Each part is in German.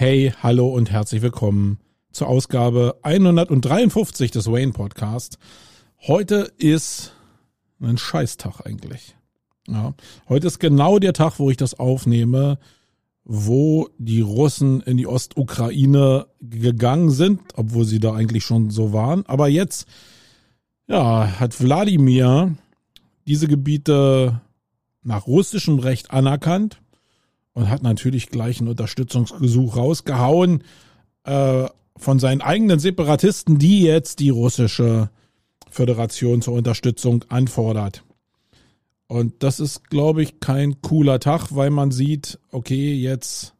Hey, hallo und herzlich willkommen zur Ausgabe 153 des Wayne Podcast. Heute ist ein Scheißtag eigentlich. Ja, heute ist genau der Tag, wo ich das aufnehme, wo die Russen in die Ostukraine gegangen sind, obwohl sie da eigentlich schon so waren. Aber jetzt, ja, hat Wladimir diese Gebiete nach russischem Recht anerkannt und hat natürlich gleich einen Unterstützungsgesuch rausgehauen äh, von seinen eigenen Separatisten, die jetzt die russische Föderation zur Unterstützung anfordert. Und das ist, glaube ich, kein cooler Tag, weil man sieht, okay, jetzt,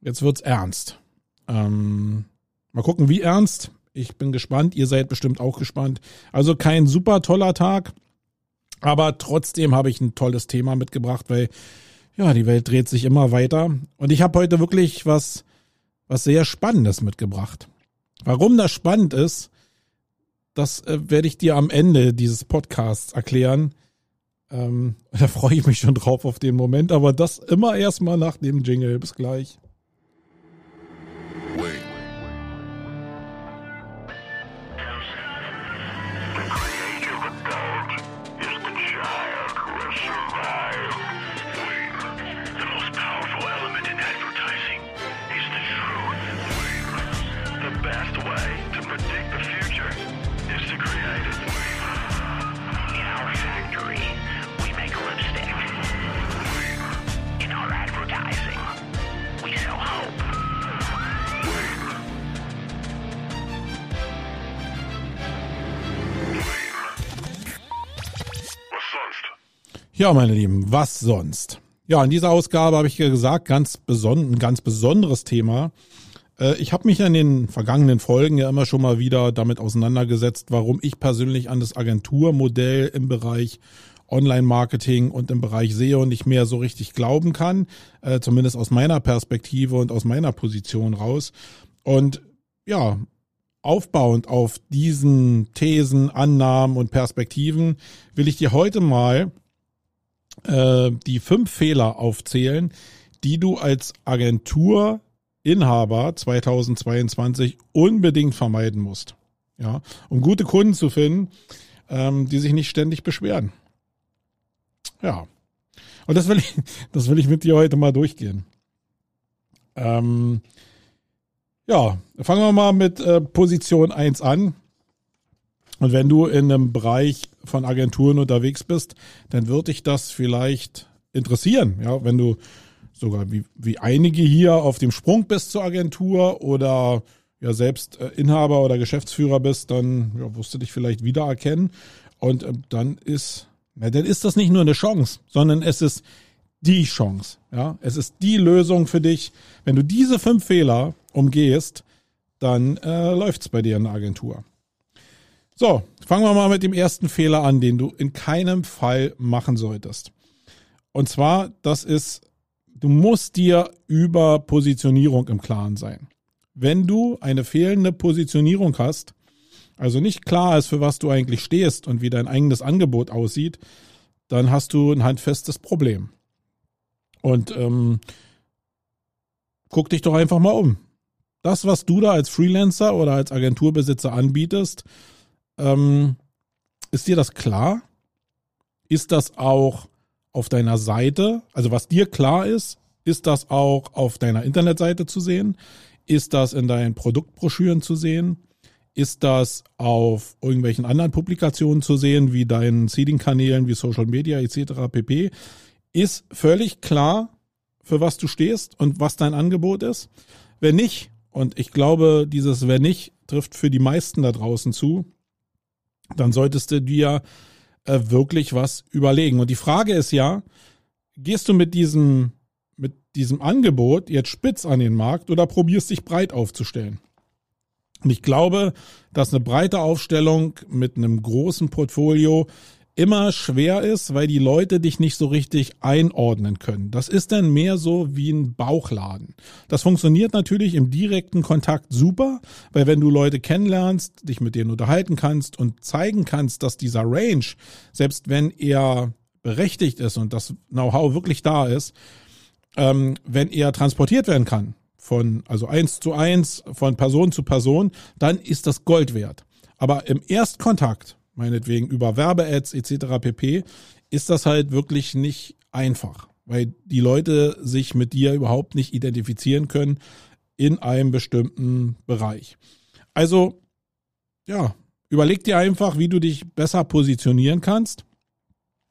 jetzt wird's ernst. Ähm, mal gucken, wie ernst. Ich bin gespannt. Ihr seid bestimmt auch gespannt. Also kein super toller Tag, aber trotzdem habe ich ein tolles Thema mitgebracht, weil ja, die Welt dreht sich immer weiter. Und ich habe heute wirklich was, was sehr Spannendes mitgebracht. Warum das spannend ist, das äh, werde ich dir am Ende dieses Podcasts erklären. Ähm, da freue ich mich schon drauf auf den Moment, aber das immer erstmal nach dem Jingle. Bis gleich. Ja, meine Lieben, was sonst? Ja, in dieser Ausgabe habe ich ja gesagt, ganz beson ein ganz besonderes Thema. Äh, ich habe mich in den vergangenen Folgen ja immer schon mal wieder damit auseinandergesetzt, warum ich persönlich an das Agenturmodell im Bereich Online-Marketing und im Bereich SEO nicht mehr so richtig glauben kann, äh, zumindest aus meiner Perspektive und aus meiner Position raus. Und ja, aufbauend auf diesen Thesen, Annahmen und Perspektiven will ich dir heute mal äh, die fünf Fehler aufzählen, die du als Agenturinhaber 2022 unbedingt vermeiden musst. Ja, um gute Kunden zu finden, ähm, die sich nicht ständig beschweren. Ja. Und das will ich, das will ich mit dir heute mal durchgehen. Ähm, ja, fangen wir mal mit äh, Position 1 an. Und wenn du in einem Bereich von Agenturen unterwegs bist, dann wird dich das vielleicht interessieren. Ja, wenn du sogar wie, wie einige hier auf dem Sprung bist zur Agentur oder ja selbst äh, Inhaber oder Geschäftsführer bist, dann ja, wirst du dich vielleicht wiedererkennen. Und äh, dann ist, na, dann ist das nicht nur eine Chance, sondern es ist die Chance. Ja, es ist die Lösung für dich. Wenn du diese fünf Fehler umgehst, dann äh, läuft's bei dir in der Agentur. So, fangen wir mal mit dem ersten Fehler an, den du in keinem Fall machen solltest. Und zwar, das ist, du musst dir über Positionierung im Klaren sein. Wenn du eine fehlende Positionierung hast, also nicht klar ist, für was du eigentlich stehst und wie dein eigenes Angebot aussieht, dann hast du ein handfestes Problem. Und ähm, guck dich doch einfach mal um. Das, was du da als Freelancer oder als Agenturbesitzer anbietest, ähm, ist dir das klar? Ist das auch auf deiner Seite? Also was dir klar ist, ist das auch auf deiner Internetseite zu sehen? Ist das in deinen Produktbroschüren zu sehen? Ist das auf irgendwelchen anderen Publikationen zu sehen, wie deinen Seeding-Kanälen, wie Social Media etc. pp? Ist völlig klar, für was du stehst und was dein Angebot ist? Wenn nicht, und ich glaube, dieses wenn nicht trifft für die meisten da draußen zu, dann solltest du dir äh, wirklich was überlegen. Und die Frage ist ja, gehst du mit diesem, mit diesem Angebot jetzt spitz an den Markt oder probierst dich breit aufzustellen? Und ich glaube, dass eine breite Aufstellung mit einem großen Portfolio immer schwer ist, weil die Leute dich nicht so richtig einordnen können. Das ist dann mehr so wie ein Bauchladen. Das funktioniert natürlich im direkten Kontakt super, weil wenn du Leute kennenlernst, dich mit denen unterhalten kannst und zeigen kannst, dass dieser Range, selbst wenn er berechtigt ist und das Know-how wirklich da ist, ähm, wenn er transportiert werden kann, von, also eins zu eins, von Person zu Person, dann ist das Gold wert. Aber im Erstkontakt, meinetwegen über Werbe-Ads etc. pp, ist das halt wirklich nicht einfach, weil die Leute sich mit dir überhaupt nicht identifizieren können in einem bestimmten Bereich. Also, ja, überleg dir einfach, wie du dich besser positionieren kannst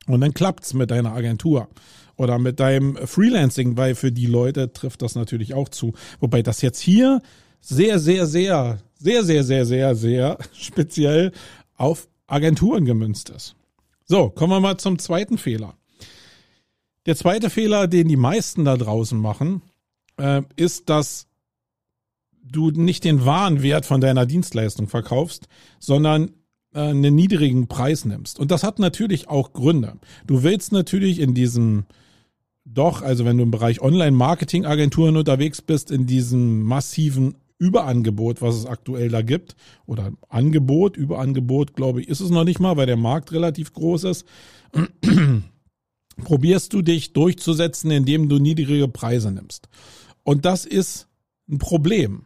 und dann klappt's mit deiner Agentur oder mit deinem Freelancing, weil für die Leute trifft das natürlich auch zu. Wobei das jetzt hier sehr, sehr, sehr, sehr, sehr, sehr, sehr, sehr speziell auf Agenturen gemünzt ist. So, kommen wir mal zum zweiten Fehler. Der zweite Fehler, den die meisten da draußen machen, äh, ist, dass du nicht den wahren Wert von deiner Dienstleistung verkaufst, sondern äh, einen niedrigen Preis nimmst. Und das hat natürlich auch Gründe. Du willst natürlich in diesem doch, also wenn du im Bereich Online-Marketing-Agenturen unterwegs bist, in diesem massiven Überangebot, was es aktuell da gibt, oder Angebot, Überangebot, glaube ich, ist es noch nicht mal, weil der Markt relativ groß ist, probierst du dich durchzusetzen, indem du niedrige Preise nimmst. Und das ist ein Problem.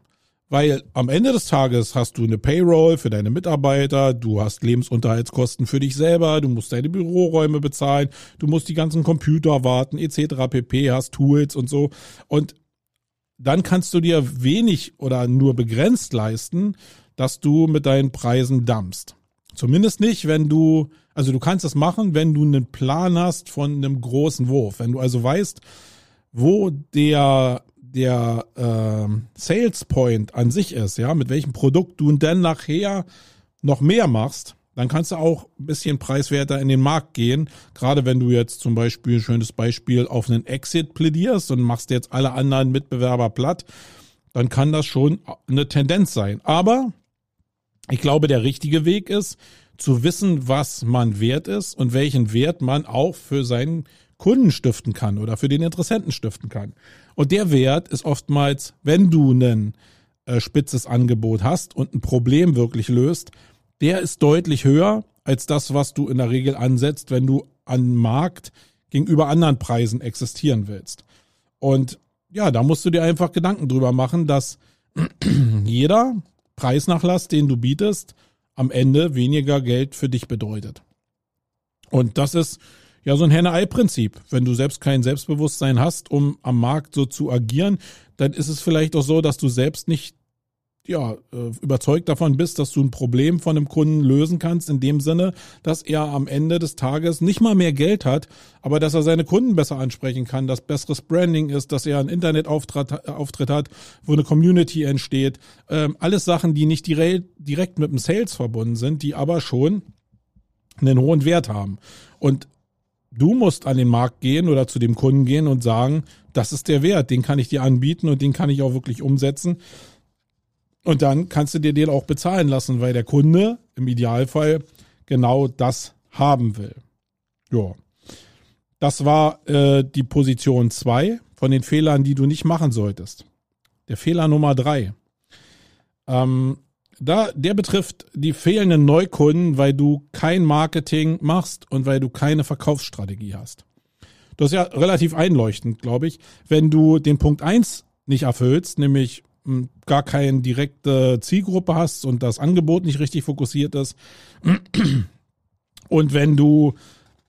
Weil am Ende des Tages hast du eine Payroll für deine Mitarbeiter, du hast Lebensunterhaltskosten für dich selber, du musst deine Büroräume bezahlen, du musst die ganzen Computer warten, etc. pp, hast Tools und so. Und dann kannst du dir wenig oder nur begrenzt leisten, dass du mit deinen Preisen dampfst. Zumindest nicht, wenn du, also du kannst das machen, wenn du einen Plan hast von einem großen Wurf. Wenn du also weißt, wo der der äh, Sales Point an sich ist, ja, mit welchem Produkt du dann nachher noch mehr machst, dann kannst du auch ein bisschen preiswerter in den Markt gehen. Gerade wenn du jetzt zum Beispiel, schönes Beispiel, auf einen Exit plädierst und machst jetzt alle anderen Mitbewerber platt, dann kann das schon eine Tendenz sein. Aber ich glaube, der richtige Weg ist, zu wissen, was man wert ist und welchen Wert man auch für seinen Kunden stiften kann oder für den Interessenten stiften kann. Und der Wert ist oftmals, wenn du ein äh, spitzes Angebot hast und ein Problem wirklich löst, der ist deutlich höher als das, was du in der Regel ansetzt, wenn du an Markt gegenüber anderen Preisen existieren willst. Und ja, da musst du dir einfach Gedanken drüber machen, dass jeder Preisnachlass, den du bietest, am Ende weniger Geld für dich bedeutet. Und das ist ja so ein Henne-Ei-Prinzip. Wenn du selbst kein Selbstbewusstsein hast, um am Markt so zu agieren, dann ist es vielleicht auch so, dass du selbst nicht ja, äh, überzeugt davon bist, dass du ein Problem von einem Kunden lösen kannst, in dem Sinne, dass er am Ende des Tages nicht mal mehr Geld hat, aber dass er seine Kunden besser ansprechen kann, dass besseres Branding ist, dass er einen Internetauftritt äh, Auftritt hat, wo eine Community entsteht. Ähm, alles Sachen, die nicht direkt mit dem Sales verbunden sind, die aber schon einen hohen Wert haben. Und du musst an den Markt gehen oder zu dem Kunden gehen und sagen, das ist der Wert, den kann ich dir anbieten und den kann ich auch wirklich umsetzen. Und dann kannst du dir den auch bezahlen lassen, weil der Kunde im Idealfall genau das haben will. Ja. Das war äh, die Position zwei von den Fehlern, die du nicht machen solltest. Der Fehler Nummer drei. Ähm, da, der betrifft die fehlenden Neukunden, weil du kein Marketing machst und weil du keine Verkaufsstrategie hast. Das ist ja relativ einleuchtend, glaube ich. Wenn du den Punkt eins nicht erfüllst, nämlich gar keine direkte Zielgruppe hast und das Angebot nicht richtig fokussiert ist und wenn du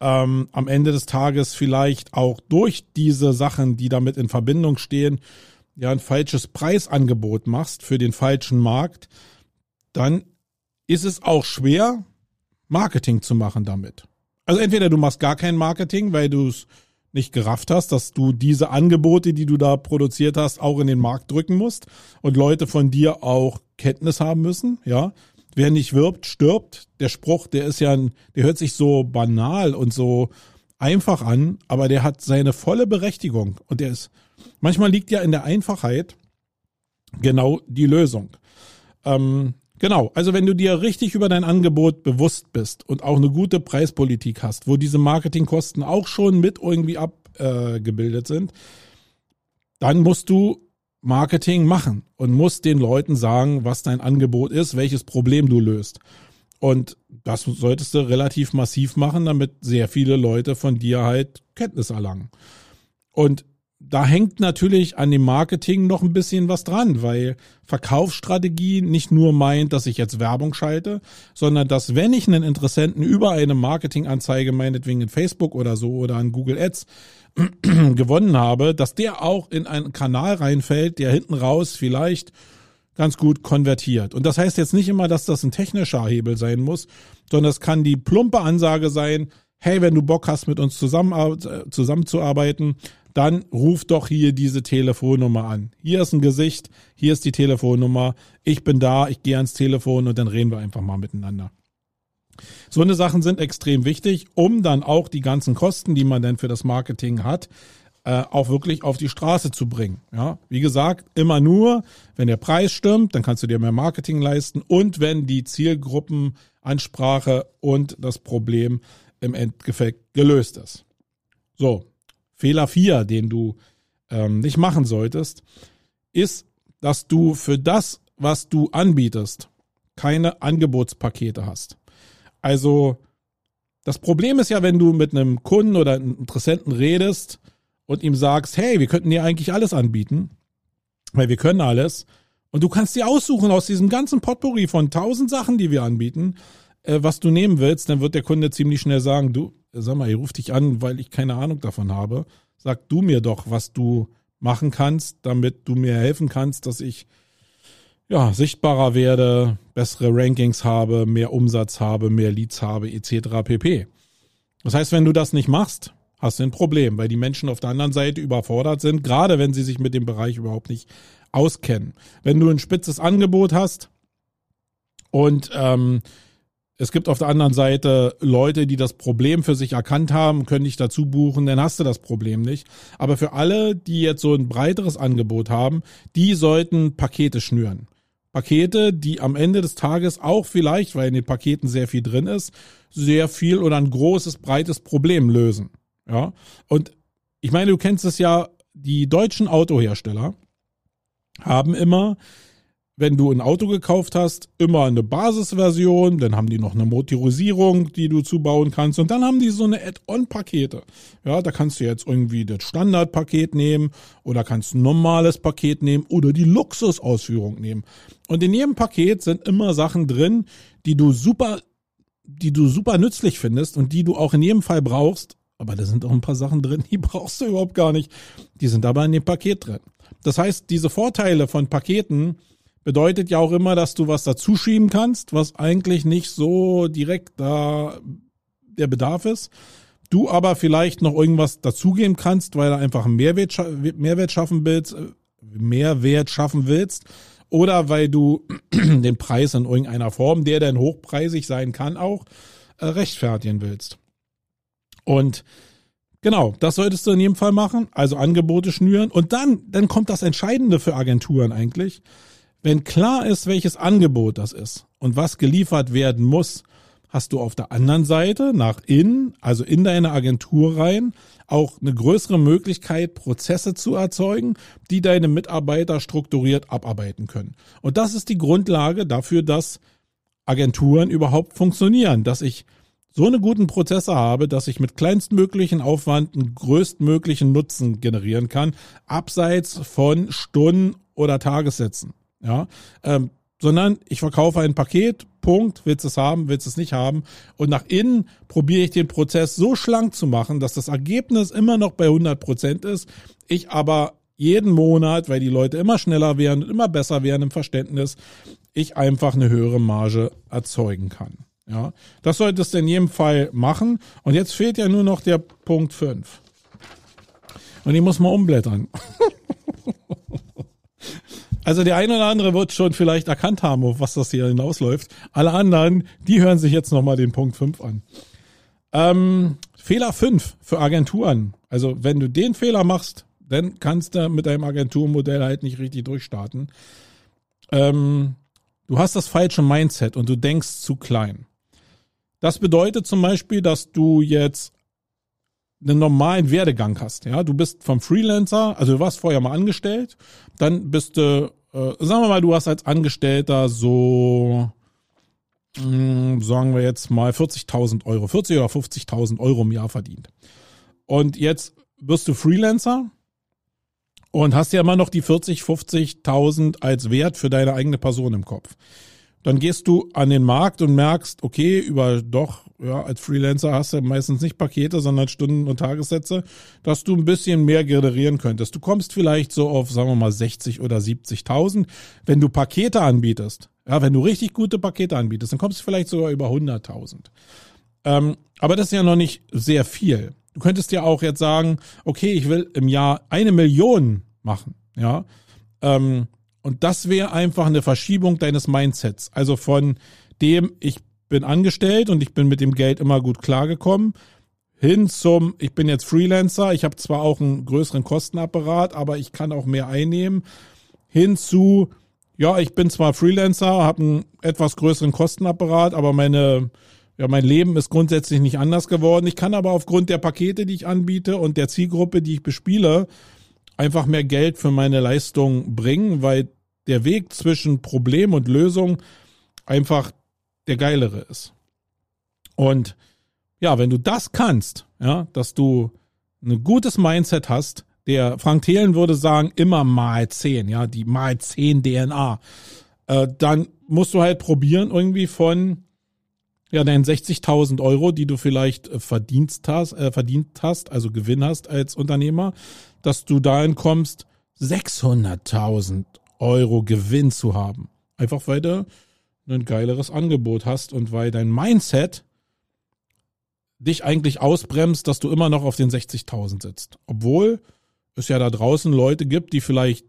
ähm, am Ende des Tages vielleicht auch durch diese Sachen, die damit in Verbindung stehen, ja ein falsches Preisangebot machst für den falschen Markt, dann ist es auch schwer, Marketing zu machen damit. Also entweder du machst gar kein Marketing, weil du es nicht gerafft hast, dass du diese Angebote, die du da produziert hast, auch in den Markt drücken musst und Leute von dir auch Kenntnis haben müssen, ja. Wer nicht wirbt, stirbt. Der Spruch, der ist ja, der hört sich so banal und so einfach an, aber der hat seine volle Berechtigung und der ist, manchmal liegt ja in der Einfachheit genau die Lösung. Ähm, Genau, also wenn du dir richtig über dein Angebot bewusst bist und auch eine gute Preispolitik hast, wo diese Marketingkosten auch schon mit irgendwie abgebildet äh, sind, dann musst du Marketing machen und musst den Leuten sagen, was dein Angebot ist, welches Problem du löst. Und das solltest du relativ massiv machen, damit sehr viele Leute von dir halt Kenntnis erlangen. Und da hängt natürlich an dem Marketing noch ein bisschen was dran, weil Verkaufsstrategie nicht nur meint, dass ich jetzt Werbung schalte, sondern dass wenn ich einen Interessenten über eine Marketinganzeige, meinetwegen in Facebook oder so oder an Google Ads gewonnen habe, dass der auch in einen Kanal reinfällt, der hinten raus vielleicht ganz gut konvertiert. Und das heißt jetzt nicht immer, dass das ein technischer Hebel sein muss, sondern es kann die plumpe Ansage sein, hey, wenn du Bock hast, mit uns äh, zusammenzuarbeiten, dann ruf doch hier diese Telefonnummer an. Hier ist ein Gesicht, hier ist die Telefonnummer, ich bin da, ich gehe ans Telefon und dann reden wir einfach mal miteinander. So eine Sachen sind extrem wichtig, um dann auch die ganzen Kosten, die man dann für das Marketing hat, äh, auch wirklich auf die Straße zu bringen. Ja, wie gesagt, immer nur, wenn der Preis stimmt, dann kannst du dir mehr Marketing leisten und wenn die Zielgruppenansprache und das Problem im Endeffekt gelöst ist. So, Fehler 4, den du ähm, nicht machen solltest, ist, dass du für das, was du anbietest, keine Angebotspakete hast. Also das Problem ist ja, wenn du mit einem Kunden oder einem Interessenten redest und ihm sagst, hey, wir könnten dir eigentlich alles anbieten, weil wir können alles. Und du kannst dir aussuchen aus diesem ganzen Potpourri von tausend Sachen, die wir anbieten, äh, was du nehmen willst, dann wird der Kunde ziemlich schnell sagen, du, sag mal, ich rufe dich an, weil ich keine Ahnung davon habe. Sag du mir doch, was du machen kannst, damit du mir helfen kannst, dass ich ja, sichtbarer werde, bessere Rankings habe, mehr Umsatz habe, mehr Leads habe, etc. pp. Das heißt, wenn du das nicht machst, hast du ein Problem, weil die Menschen auf der anderen Seite überfordert sind, gerade wenn sie sich mit dem Bereich überhaupt nicht auskennen. Wenn du ein spitzes Angebot hast und ähm, es gibt auf der anderen Seite Leute, die das Problem für sich erkannt haben, können dich dazu buchen, dann hast du das Problem nicht. Aber für alle, die jetzt so ein breiteres Angebot haben, die sollten Pakete schnüren. Pakete, die am Ende des Tages auch vielleicht, weil in den Paketen sehr viel drin ist, sehr viel oder ein großes, breites Problem lösen. Ja. Und ich meine, du kennst es ja, die deutschen Autohersteller haben immer wenn du ein Auto gekauft hast, immer eine Basisversion, dann haben die noch eine Motorisierung, die du zubauen kannst und dann haben die so eine Add-on-Pakete. Ja, da kannst du jetzt irgendwie das Standardpaket nehmen oder kannst ein normales Paket nehmen oder die Luxusausführung nehmen. Und in jedem Paket sind immer Sachen drin, die du super, die du super nützlich findest und die du auch in jedem Fall brauchst. Aber da sind auch ein paar Sachen drin, die brauchst du überhaupt gar nicht. Die sind aber in dem Paket drin. Das heißt, diese Vorteile von Paketen, bedeutet ja auch immer, dass du was dazuschieben kannst, was eigentlich nicht so direkt da der Bedarf ist. Du aber vielleicht noch irgendwas dazugeben kannst, weil du einfach einen Mehrwert, Mehrwert schaffen willst, äh, Mehrwert schaffen willst. Oder weil du den Preis in irgendeiner Form, der dann hochpreisig sein kann, auch äh, rechtfertigen willst. Und Genau, das solltest du in jedem Fall machen. Also Angebote schnüren. Und dann, dann kommt das Entscheidende für Agenturen eigentlich. Wenn klar ist, welches Angebot das ist und was geliefert werden muss, hast du auf der anderen Seite nach innen, also in deine Agentur rein, auch eine größere Möglichkeit, Prozesse zu erzeugen, die deine Mitarbeiter strukturiert abarbeiten können. Und das ist die Grundlage dafür, dass Agenturen überhaupt funktionieren, dass ich so eine guten Prozesse habe, dass ich mit kleinstmöglichen Aufwand einen größtmöglichen Nutzen generieren kann, abseits von Stunden oder Tagessätzen. Ja, ähm, sondern ich verkaufe ein Paket, Punkt, willst du es haben, willst du es nicht haben. Und nach innen probiere ich den Prozess so schlank zu machen, dass das Ergebnis immer noch bei 100 Prozent ist. Ich aber jeden Monat, weil die Leute immer schneller werden und immer besser werden im Verständnis, ich einfach eine höhere Marge erzeugen kann. Ja, das solltest du in jedem Fall machen. Und jetzt fehlt ja nur noch der Punkt 5. Und ich muss mal umblättern. Also der eine oder andere wird schon vielleicht erkannt haben, auf was das hier hinausläuft. Alle anderen, die hören sich jetzt nochmal den Punkt 5 an. Ähm, Fehler 5 für Agenturen. Also wenn du den Fehler machst, dann kannst du mit deinem Agenturmodell halt nicht richtig durchstarten. Ähm, du hast das falsche Mindset und du denkst zu klein. Das bedeutet zum Beispiel, dass du jetzt einen normalen Werdegang hast. Ja, du bist vom Freelancer, also du warst vorher mal angestellt, dann bist du, äh, sagen wir mal, du hast als Angestellter so, mh, hm, sagen wir jetzt mal 40.000 Euro, 40 oder 50.000 Euro im Jahr verdient. Und jetzt wirst du Freelancer und hast ja immer noch die 40, 50.000 als Wert für deine eigene Person im Kopf. Dann gehst du an den Markt und merkst, okay, über doch, ja, als Freelancer hast du meistens nicht Pakete, sondern Stunden und Tagessätze, dass du ein bisschen mehr generieren könntest. Du kommst vielleicht so auf, sagen wir mal, 60 oder 70.000. Wenn du Pakete anbietest, ja, wenn du richtig gute Pakete anbietest, dann kommst du vielleicht sogar über 100.000. Ähm, aber das ist ja noch nicht sehr viel. Du könntest ja auch jetzt sagen, okay, ich will im Jahr eine Million machen, ja. Ähm, und das wäre einfach eine Verschiebung deines Mindsets. Also von dem, ich bin angestellt und ich bin mit dem Geld immer gut klargekommen, hin zum, ich bin jetzt Freelancer, ich habe zwar auch einen größeren Kostenapparat, aber ich kann auch mehr einnehmen, hin zu, ja, ich bin zwar Freelancer, habe einen etwas größeren Kostenapparat, aber meine ja, mein Leben ist grundsätzlich nicht anders geworden. Ich kann aber aufgrund der Pakete, die ich anbiete und der Zielgruppe, die ich bespiele, einfach mehr Geld für meine Leistung bringen, weil der Weg zwischen Problem und Lösung einfach der geilere ist. Und ja, wenn du das kannst, ja, dass du ein gutes Mindset hast, der Frank Thelen würde sagen, immer mal zehn, ja, die mal zehn DNA, äh, dann musst du halt probieren, irgendwie von ja, deinen 60.000 Euro, die du vielleicht äh, verdient hast, äh, verdient hast, also Gewinn hast als Unternehmer, dass du dahin kommst, 600.000 Euro Gewinn zu haben. Einfach weil du ein geileres Angebot hast und weil dein Mindset dich eigentlich ausbremst, dass du immer noch auf den 60.000 sitzt. Obwohl es ja da draußen Leute gibt, die vielleicht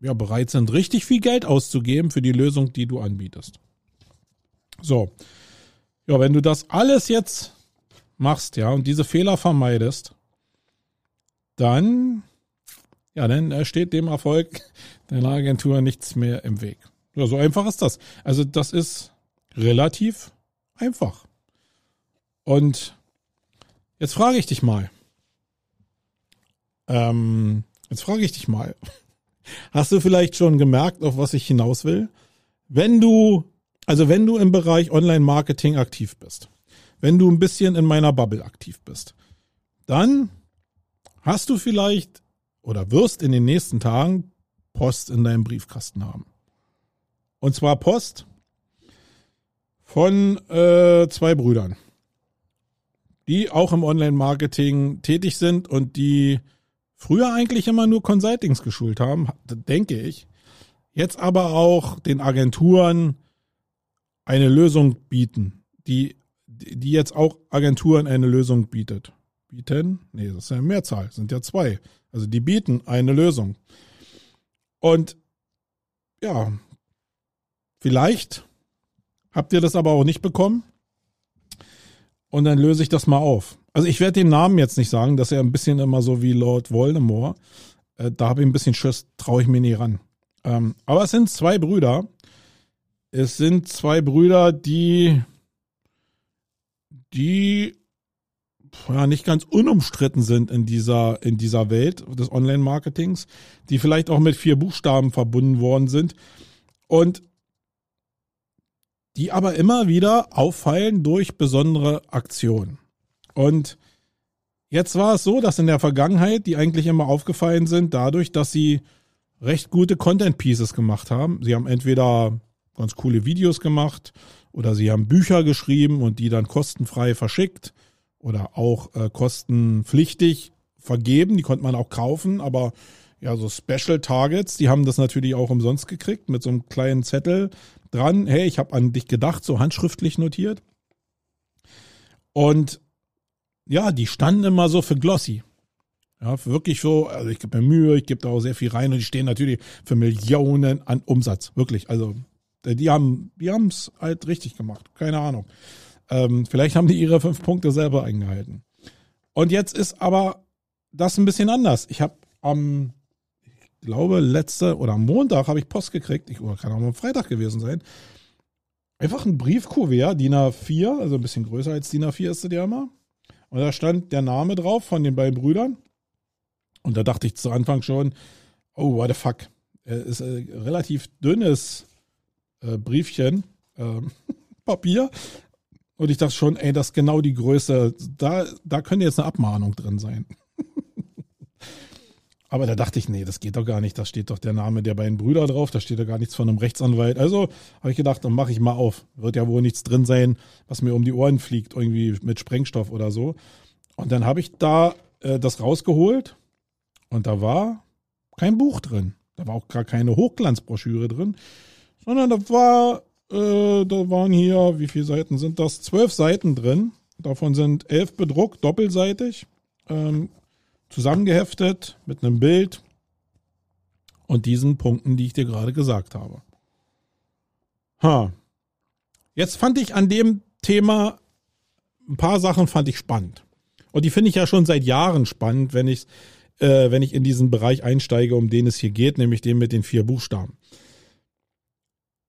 ja bereit sind, richtig viel Geld auszugeben für die Lösung, die du anbietest. So, ja, wenn du das alles jetzt machst, ja, und diese Fehler vermeidest, dann, ja, dann steht dem Erfolg deiner Agentur nichts mehr im Weg. Ja, so einfach ist das. Also das ist relativ einfach. Und jetzt frage ich dich mal. Ähm, jetzt frage ich dich mal. Hast du vielleicht schon gemerkt, auf was ich hinaus will? Wenn du also wenn du im Bereich Online-Marketing aktiv bist, wenn du ein bisschen in meiner Bubble aktiv bist, dann hast du vielleicht oder wirst in den nächsten Tagen Post in deinem Briefkasten haben. Und zwar Post von äh, zwei Brüdern, die auch im Online-Marketing tätig sind und die früher eigentlich immer nur Consultings geschult haben, denke ich. Jetzt aber auch den Agenturen eine Lösung bieten, die, die jetzt auch Agenturen eine Lösung bietet. Bieten? Nee, das ist ja eine Mehrzahl, sind ja zwei. Also die bieten eine Lösung. Und ja, vielleicht habt ihr das aber auch nicht bekommen. Und dann löse ich das mal auf. Also ich werde den Namen jetzt nicht sagen, dass er ein bisschen immer so wie Lord Voldemort. Äh, da habe ich ein bisschen Schiss, traue ich mir nie ran. Ähm, aber es sind zwei Brüder, es sind zwei Brüder, die, die ja, nicht ganz unumstritten sind in dieser, in dieser Welt des Online-Marketings, die vielleicht auch mit vier Buchstaben verbunden worden sind und die aber immer wieder auffallen durch besondere Aktionen. Und jetzt war es so, dass in der Vergangenheit die eigentlich immer aufgefallen sind dadurch, dass sie recht gute Content Pieces gemacht haben. Sie haben entweder ganz coole Videos gemacht oder sie haben Bücher geschrieben und die dann kostenfrei verschickt oder auch äh, kostenpflichtig vergeben. Die konnte man auch kaufen, aber ja, so Special Targets, die haben das natürlich auch umsonst gekriegt mit so einem kleinen Zettel dran. Hey, ich habe an dich gedacht, so handschriftlich notiert. Und ja, die standen immer so für Glossy. Ja, wirklich so, also ich gebe mir Mühe, ich gebe da auch sehr viel rein und die stehen natürlich für Millionen an Umsatz. Wirklich. Also die haben, die es halt richtig gemacht. Keine Ahnung. Ähm, vielleicht haben die ihre fünf Punkte selber eingehalten. Und jetzt ist aber das ein bisschen anders. Ich habe am, ich glaube, letzte oder am Montag habe ich Post gekriegt. Ich, oder kann auch am Freitag gewesen sein. Einfach ein Briefkuvert, DIN A4, also ein bisschen größer als DIN A4 ist es ja immer. Und da stand der Name drauf von den beiden Brüdern. Und da dachte ich zu Anfang schon, oh, what the fuck. Es ist ein relativ dünnes äh, Briefchen, äh, Papier. Und ich dachte schon, ey, das ist genau die Größe. Da, da könnte jetzt eine Abmahnung drin sein. Aber da dachte ich, nee, das geht doch gar nicht. Da steht doch der Name der beiden Brüder drauf, da steht doch gar nichts von einem Rechtsanwalt. Also habe ich gedacht, dann mache ich mal auf. Wird ja wohl nichts drin sein, was mir um die Ohren fliegt, irgendwie mit Sprengstoff oder so. Und dann habe ich da äh, das rausgeholt und da war kein Buch drin. Da war auch gar keine Hochglanzbroschüre drin, sondern da war, äh, da waren hier, wie viele Seiten sind das? Zwölf Seiten drin. Davon sind elf bedruckt, doppelseitig. Ähm, zusammengeheftet mit einem Bild und diesen Punkten, die ich dir gerade gesagt habe. Ha. Jetzt fand ich an dem Thema ein paar Sachen fand ich spannend. Und die finde ich ja schon seit Jahren spannend, wenn ich, äh, wenn ich in diesen Bereich einsteige, um den es hier geht, nämlich den mit den vier Buchstaben.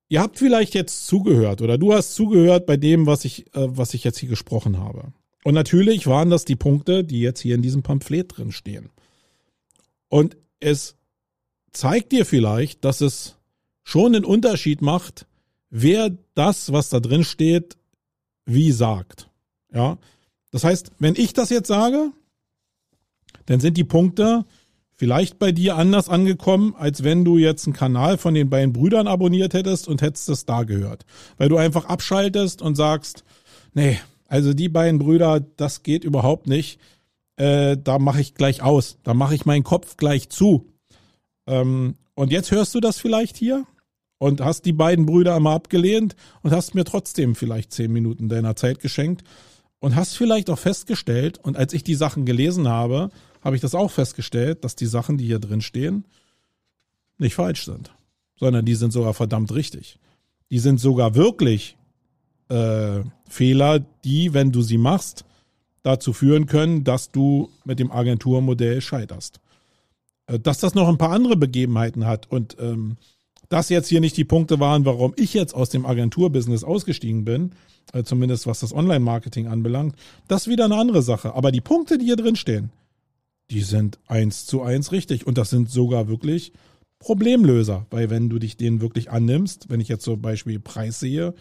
Ihr habt vielleicht jetzt zugehört oder du hast zugehört bei dem, was ich, äh, was ich jetzt hier gesprochen habe. Und natürlich waren das die Punkte, die jetzt hier in diesem Pamphlet drin stehen. Und es zeigt dir vielleicht, dass es schon einen Unterschied macht, wer das, was da drin steht, wie sagt. Ja. Das heißt, wenn ich das jetzt sage, dann sind die Punkte vielleicht bei dir anders angekommen, als wenn du jetzt einen Kanal von den beiden Brüdern abonniert hättest und hättest es da gehört. Weil du einfach abschaltest und sagst, nee, also die beiden Brüder, das geht überhaupt nicht. Äh, da mache ich gleich aus. Da mache ich meinen Kopf gleich zu. Ähm, und jetzt hörst du das vielleicht hier und hast die beiden Brüder einmal abgelehnt und hast mir trotzdem vielleicht zehn Minuten deiner Zeit geschenkt und hast vielleicht auch festgestellt, und als ich die Sachen gelesen habe, habe ich das auch festgestellt, dass die Sachen, die hier drin stehen, nicht falsch sind, sondern die sind sogar verdammt richtig. Die sind sogar wirklich äh, Fehler, die, wenn du sie machst, dazu führen können, dass du mit dem Agenturmodell scheiterst. Äh, dass das noch ein paar andere Begebenheiten hat und ähm, das jetzt hier nicht die Punkte waren, warum ich jetzt aus dem Agenturbusiness ausgestiegen bin, äh, zumindest was das Online-Marketing anbelangt, das ist wieder eine andere Sache. Aber die Punkte, die hier drin stehen, die sind eins zu eins richtig und das sind sogar wirklich Problemlöser, weil wenn du dich denen wirklich annimmst, wenn ich jetzt zum Beispiel Preis sehe,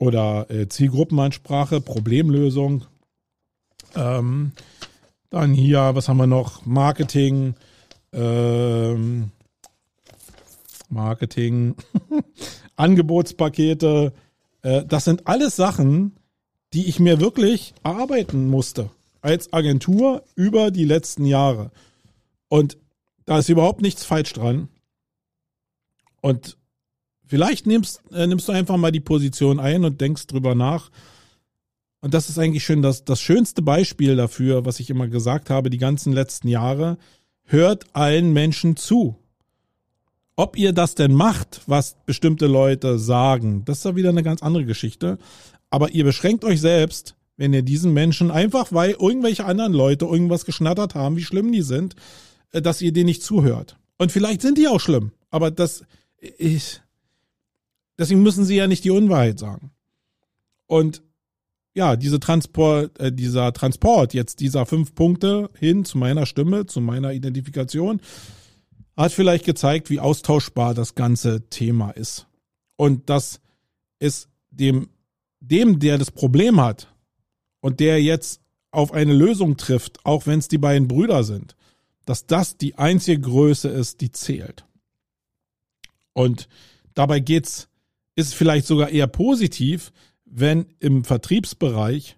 oder äh, Zielgruppenansprache, Problemlösung. Ähm, dann hier, was haben wir noch? Marketing, ähm, Marketing, Angebotspakete. Äh, das sind alles Sachen, die ich mir wirklich erarbeiten musste als Agentur über die letzten Jahre. Und da ist überhaupt nichts falsch dran. Und Vielleicht nimmst, äh, nimmst du einfach mal die Position ein und denkst drüber nach. Und das ist eigentlich schön, das, das schönste Beispiel dafür, was ich immer gesagt habe, die ganzen letzten Jahre. Hört allen Menschen zu. Ob ihr das denn macht, was bestimmte Leute sagen, das ist ja wieder eine ganz andere Geschichte. Aber ihr beschränkt euch selbst, wenn ihr diesen Menschen einfach, weil irgendwelche anderen Leute irgendwas geschnattert haben, wie schlimm die sind, äh, dass ihr denen nicht zuhört. Und vielleicht sind die auch schlimm, aber das ist, Deswegen müssen sie ja nicht die Unwahrheit sagen. Und ja, diese Transport, äh, dieser Transport jetzt dieser fünf Punkte hin zu meiner Stimme, zu meiner Identifikation, hat vielleicht gezeigt, wie austauschbar das ganze Thema ist. Und dass es dem, dem, der das Problem hat und der jetzt auf eine Lösung trifft, auch wenn es die beiden Brüder sind, dass das die einzige Größe ist, die zählt. Und dabei geht's ist vielleicht sogar eher positiv, wenn im Vertriebsbereich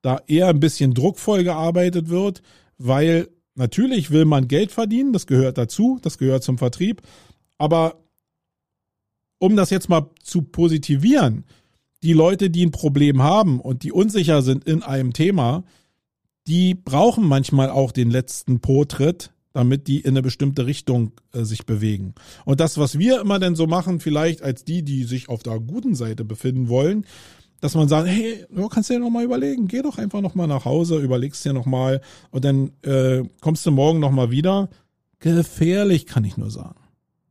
da eher ein bisschen druckvoll gearbeitet wird, weil natürlich will man Geld verdienen, das gehört dazu, das gehört zum Vertrieb, aber um das jetzt mal zu positivieren, die Leute, die ein Problem haben und die unsicher sind in einem Thema, die brauchen manchmal auch den letzten Po-Tritt, damit die in eine bestimmte Richtung äh, sich bewegen. Und das, was wir immer denn so machen, vielleicht als die, die sich auf der guten Seite befinden wollen, dass man sagt, hey, du kannst dir noch mal überlegen, geh doch einfach noch mal nach Hause, überlegst dir noch mal und dann äh, kommst du morgen noch mal wieder. Gefährlich, kann ich nur sagen.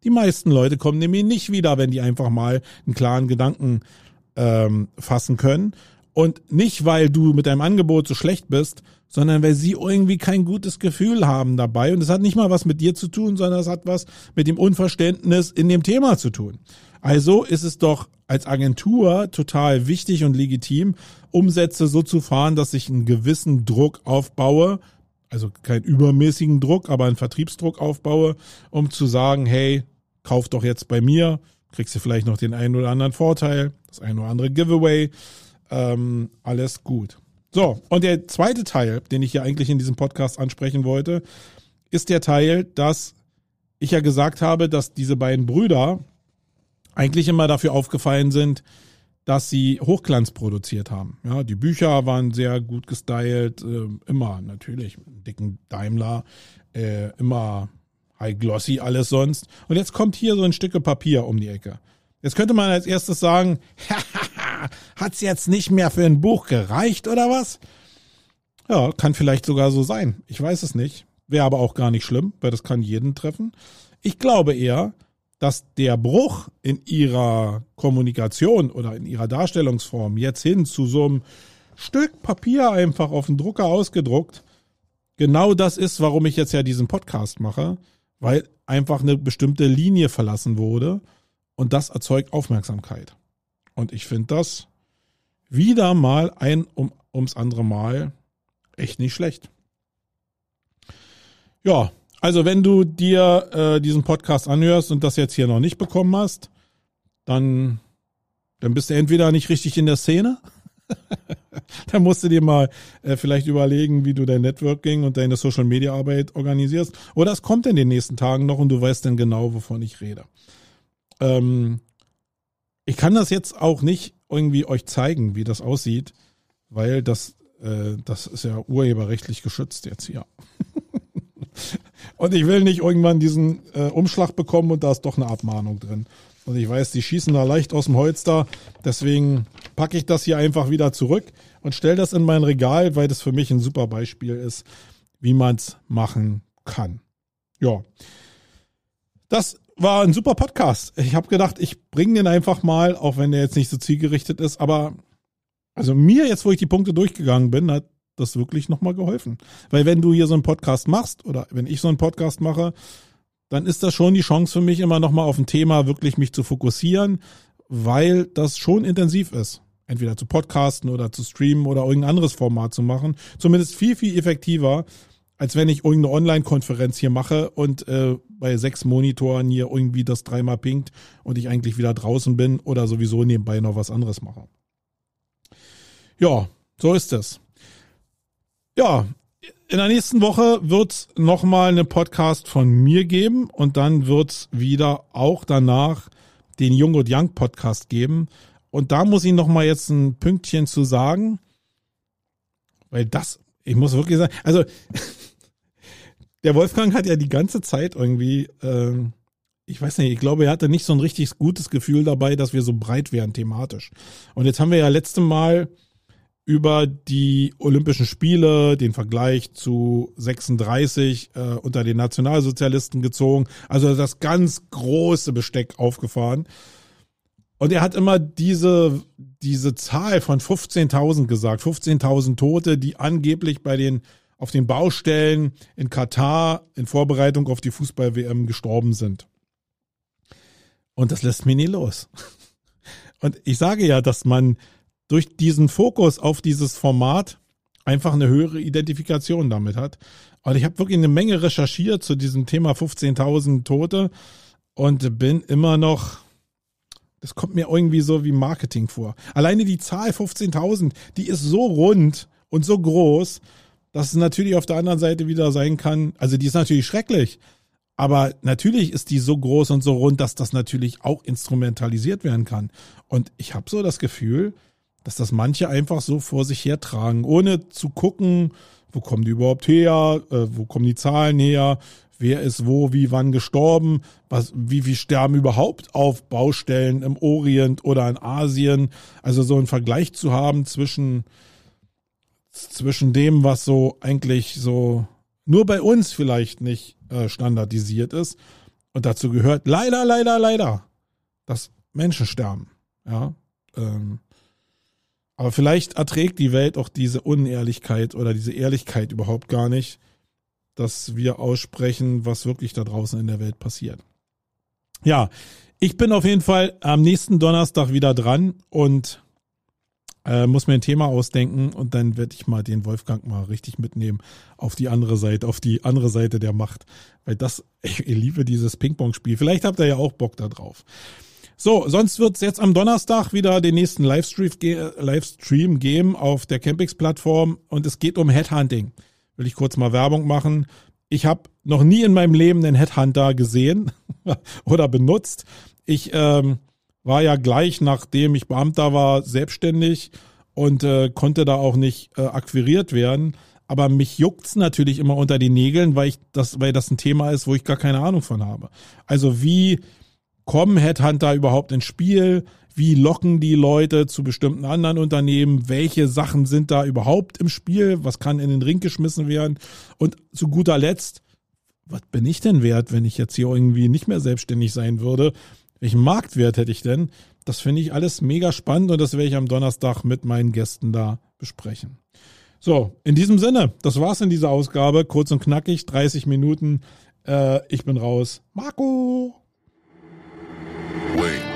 Die meisten Leute kommen nämlich nicht wieder, wenn die einfach mal einen klaren Gedanken ähm, fassen können. Und nicht, weil du mit deinem Angebot so schlecht bist, sondern weil sie irgendwie kein gutes Gefühl haben dabei. Und es hat nicht mal was mit dir zu tun, sondern es hat was mit dem Unverständnis in dem Thema zu tun. Also ist es doch als Agentur total wichtig und legitim, Umsätze so zu fahren, dass ich einen gewissen Druck aufbaue, also keinen übermäßigen Druck, aber einen Vertriebsdruck aufbaue, um zu sagen, hey, kauf doch jetzt bei mir, kriegst du vielleicht noch den einen oder anderen Vorteil, das ein oder andere Giveaway, ähm, alles gut. So, und der zweite Teil, den ich hier eigentlich in diesem Podcast ansprechen wollte, ist der Teil, dass ich ja gesagt habe, dass diese beiden Brüder eigentlich immer dafür aufgefallen sind, dass sie Hochglanz produziert haben. Ja, die Bücher waren sehr gut gestylt, äh, immer natürlich, dicken Daimler, äh, immer high glossy alles sonst. Und jetzt kommt hier so ein Stück Papier um die Ecke. Jetzt könnte man als erstes sagen, hat's jetzt nicht mehr für ein Buch gereicht oder was? Ja, kann vielleicht sogar so sein. Ich weiß es nicht. Wäre aber auch gar nicht schlimm, weil das kann jeden treffen. Ich glaube eher, dass der Bruch in ihrer Kommunikation oder in ihrer Darstellungsform jetzt hin zu so einem Stück Papier einfach auf den Drucker ausgedruckt, genau das ist, warum ich jetzt ja diesen Podcast mache, weil einfach eine bestimmte Linie verlassen wurde und das erzeugt Aufmerksamkeit. Und ich finde das wieder mal ein um, ums andere Mal echt nicht schlecht. Ja, also wenn du dir äh, diesen Podcast anhörst und das jetzt hier noch nicht bekommen hast, dann, dann bist du entweder nicht richtig in der Szene. Dann musst du dir mal äh, vielleicht überlegen, wie du dein Networking und deine Social Media Arbeit organisierst. Oder es kommt in den nächsten Tagen noch und du weißt dann genau, wovon ich rede. Ähm, ich kann das jetzt auch nicht irgendwie euch zeigen, wie das aussieht, weil das, äh, das ist ja urheberrechtlich geschützt jetzt hier. Und ich will nicht irgendwann diesen äh, Umschlag bekommen und da ist doch eine Abmahnung drin. Und ich weiß, die schießen da leicht aus dem Holster. Deswegen packe ich das hier einfach wieder zurück und stelle das in mein Regal, weil das für mich ein super Beispiel ist, wie man es machen kann. Ja. Das war ein super Podcast. Ich habe gedacht, ich bringe den einfach mal, auch wenn der jetzt nicht so zielgerichtet ist. Aber also mir jetzt, wo ich die Punkte durchgegangen bin, hat das wirklich nochmal geholfen. Weil wenn du hier so einen Podcast machst oder wenn ich so einen Podcast mache, dann ist das schon die Chance für mich immer nochmal auf ein Thema wirklich mich zu fokussieren, weil das schon intensiv ist. Entweder zu podcasten oder zu streamen oder irgendein anderes Format zu machen. Zumindest viel, viel effektiver, als wenn ich irgendeine Online-Konferenz hier mache und äh, bei sechs Monitoren hier irgendwie das dreimal pinkt und ich eigentlich wieder draußen bin oder sowieso nebenbei noch was anderes mache. Ja, so ist es. Ja, in der nächsten Woche wird's nochmal eine Podcast von mir geben und dann wird's wieder auch danach den Jung und Young Podcast geben. Und da muss ich nochmal jetzt ein Pünktchen zu sagen, weil das, ich muss wirklich sagen, also der Wolfgang hat ja die ganze Zeit irgendwie, äh, ich weiß nicht, ich glaube, er hatte nicht so ein richtig gutes Gefühl dabei, dass wir so breit wären thematisch. Und jetzt haben wir ja letzte Mal über die Olympischen Spiele, den Vergleich zu 36 äh, unter den Nationalsozialisten gezogen. Also das ganz große Besteck aufgefahren. Und er hat immer diese, diese Zahl von 15.000 gesagt, 15.000 Tote, die angeblich bei den, auf den Baustellen in Katar in Vorbereitung auf die Fußball-WM gestorben sind. Und das lässt mich nie los. Und ich sage ja, dass man durch diesen Fokus auf dieses Format einfach eine höhere Identifikation damit hat. Und ich habe wirklich eine Menge recherchiert zu diesem Thema 15.000 Tote und bin immer noch, das kommt mir irgendwie so wie Marketing vor. Alleine die Zahl 15.000, die ist so rund und so groß, dass es natürlich auf der anderen Seite wieder sein kann, also die ist natürlich schrecklich, aber natürlich ist die so groß und so rund, dass das natürlich auch instrumentalisiert werden kann. Und ich habe so das Gefühl, dass das manche einfach so vor sich hertragen, ohne zu gucken, wo kommen die überhaupt her, äh, wo kommen die Zahlen her, wer ist wo, wie, wann gestorben, was, wie wie sterben überhaupt auf Baustellen im Orient oder in Asien. Also so einen Vergleich zu haben zwischen, zwischen dem, was so eigentlich so nur bei uns vielleicht nicht äh, standardisiert ist. Und dazu gehört leider, leider, leider, dass Menschen sterben. Ja. Ähm, aber vielleicht erträgt die Welt auch diese Unehrlichkeit oder diese Ehrlichkeit überhaupt gar nicht, dass wir aussprechen, was wirklich da draußen in der Welt passiert. Ja, ich bin auf jeden Fall am nächsten Donnerstag wieder dran und Äh, muss mir ein Thema ausdenken und dann werde ich mal den Wolfgang mal richtig mitnehmen auf die andere Seite, auf die andere Seite der Macht. Weil das, ich, ich liebe dieses Ping-Pong-Spiel. Vielleicht habt ihr ja auch Bock da drauf. So, sonst wird's jetzt am Donnerstag wieder den nächsten Livestream, Livestream geben auf der Campix-Plattform und es geht um Headhunting. Will ich kurz mal Werbung machen. Ich habe noch nie in meinem Leben einen Headhunter gesehen oder benutzt. Ich ähm, war ja gleich nachdem ich Beamter war selbstständig und äh, konnte da auch nicht äh, akquiriert werden. Aber mich juckt's natürlich immer unter die Nägeln, weil ich das, weil das ein Thema ist, wo ich gar keine Ahnung von habe. Also wie kommen Headhunter überhaupt ins Spiel? Wie locken die Leute zu bestimmten anderen Unternehmen? Welche Sachen sind da überhaupt im Spiel? Was kann in den Ring geschmissen werden? Und zu guter Letzt, was bin ich denn wert, wenn ich jetzt hier irgendwie nicht mehr selbstständig sein würde? Welchen Marktwert hätte ich denn? Das finde ich alles mega spannend und das werde ich am Donnerstag mit meinen Gästen da besprechen. So, in diesem Sinne, das war's in dieser Ausgabe. Kurz und knackig, 30 Minuten. Äh, ich bin raus. Marco! Wayne.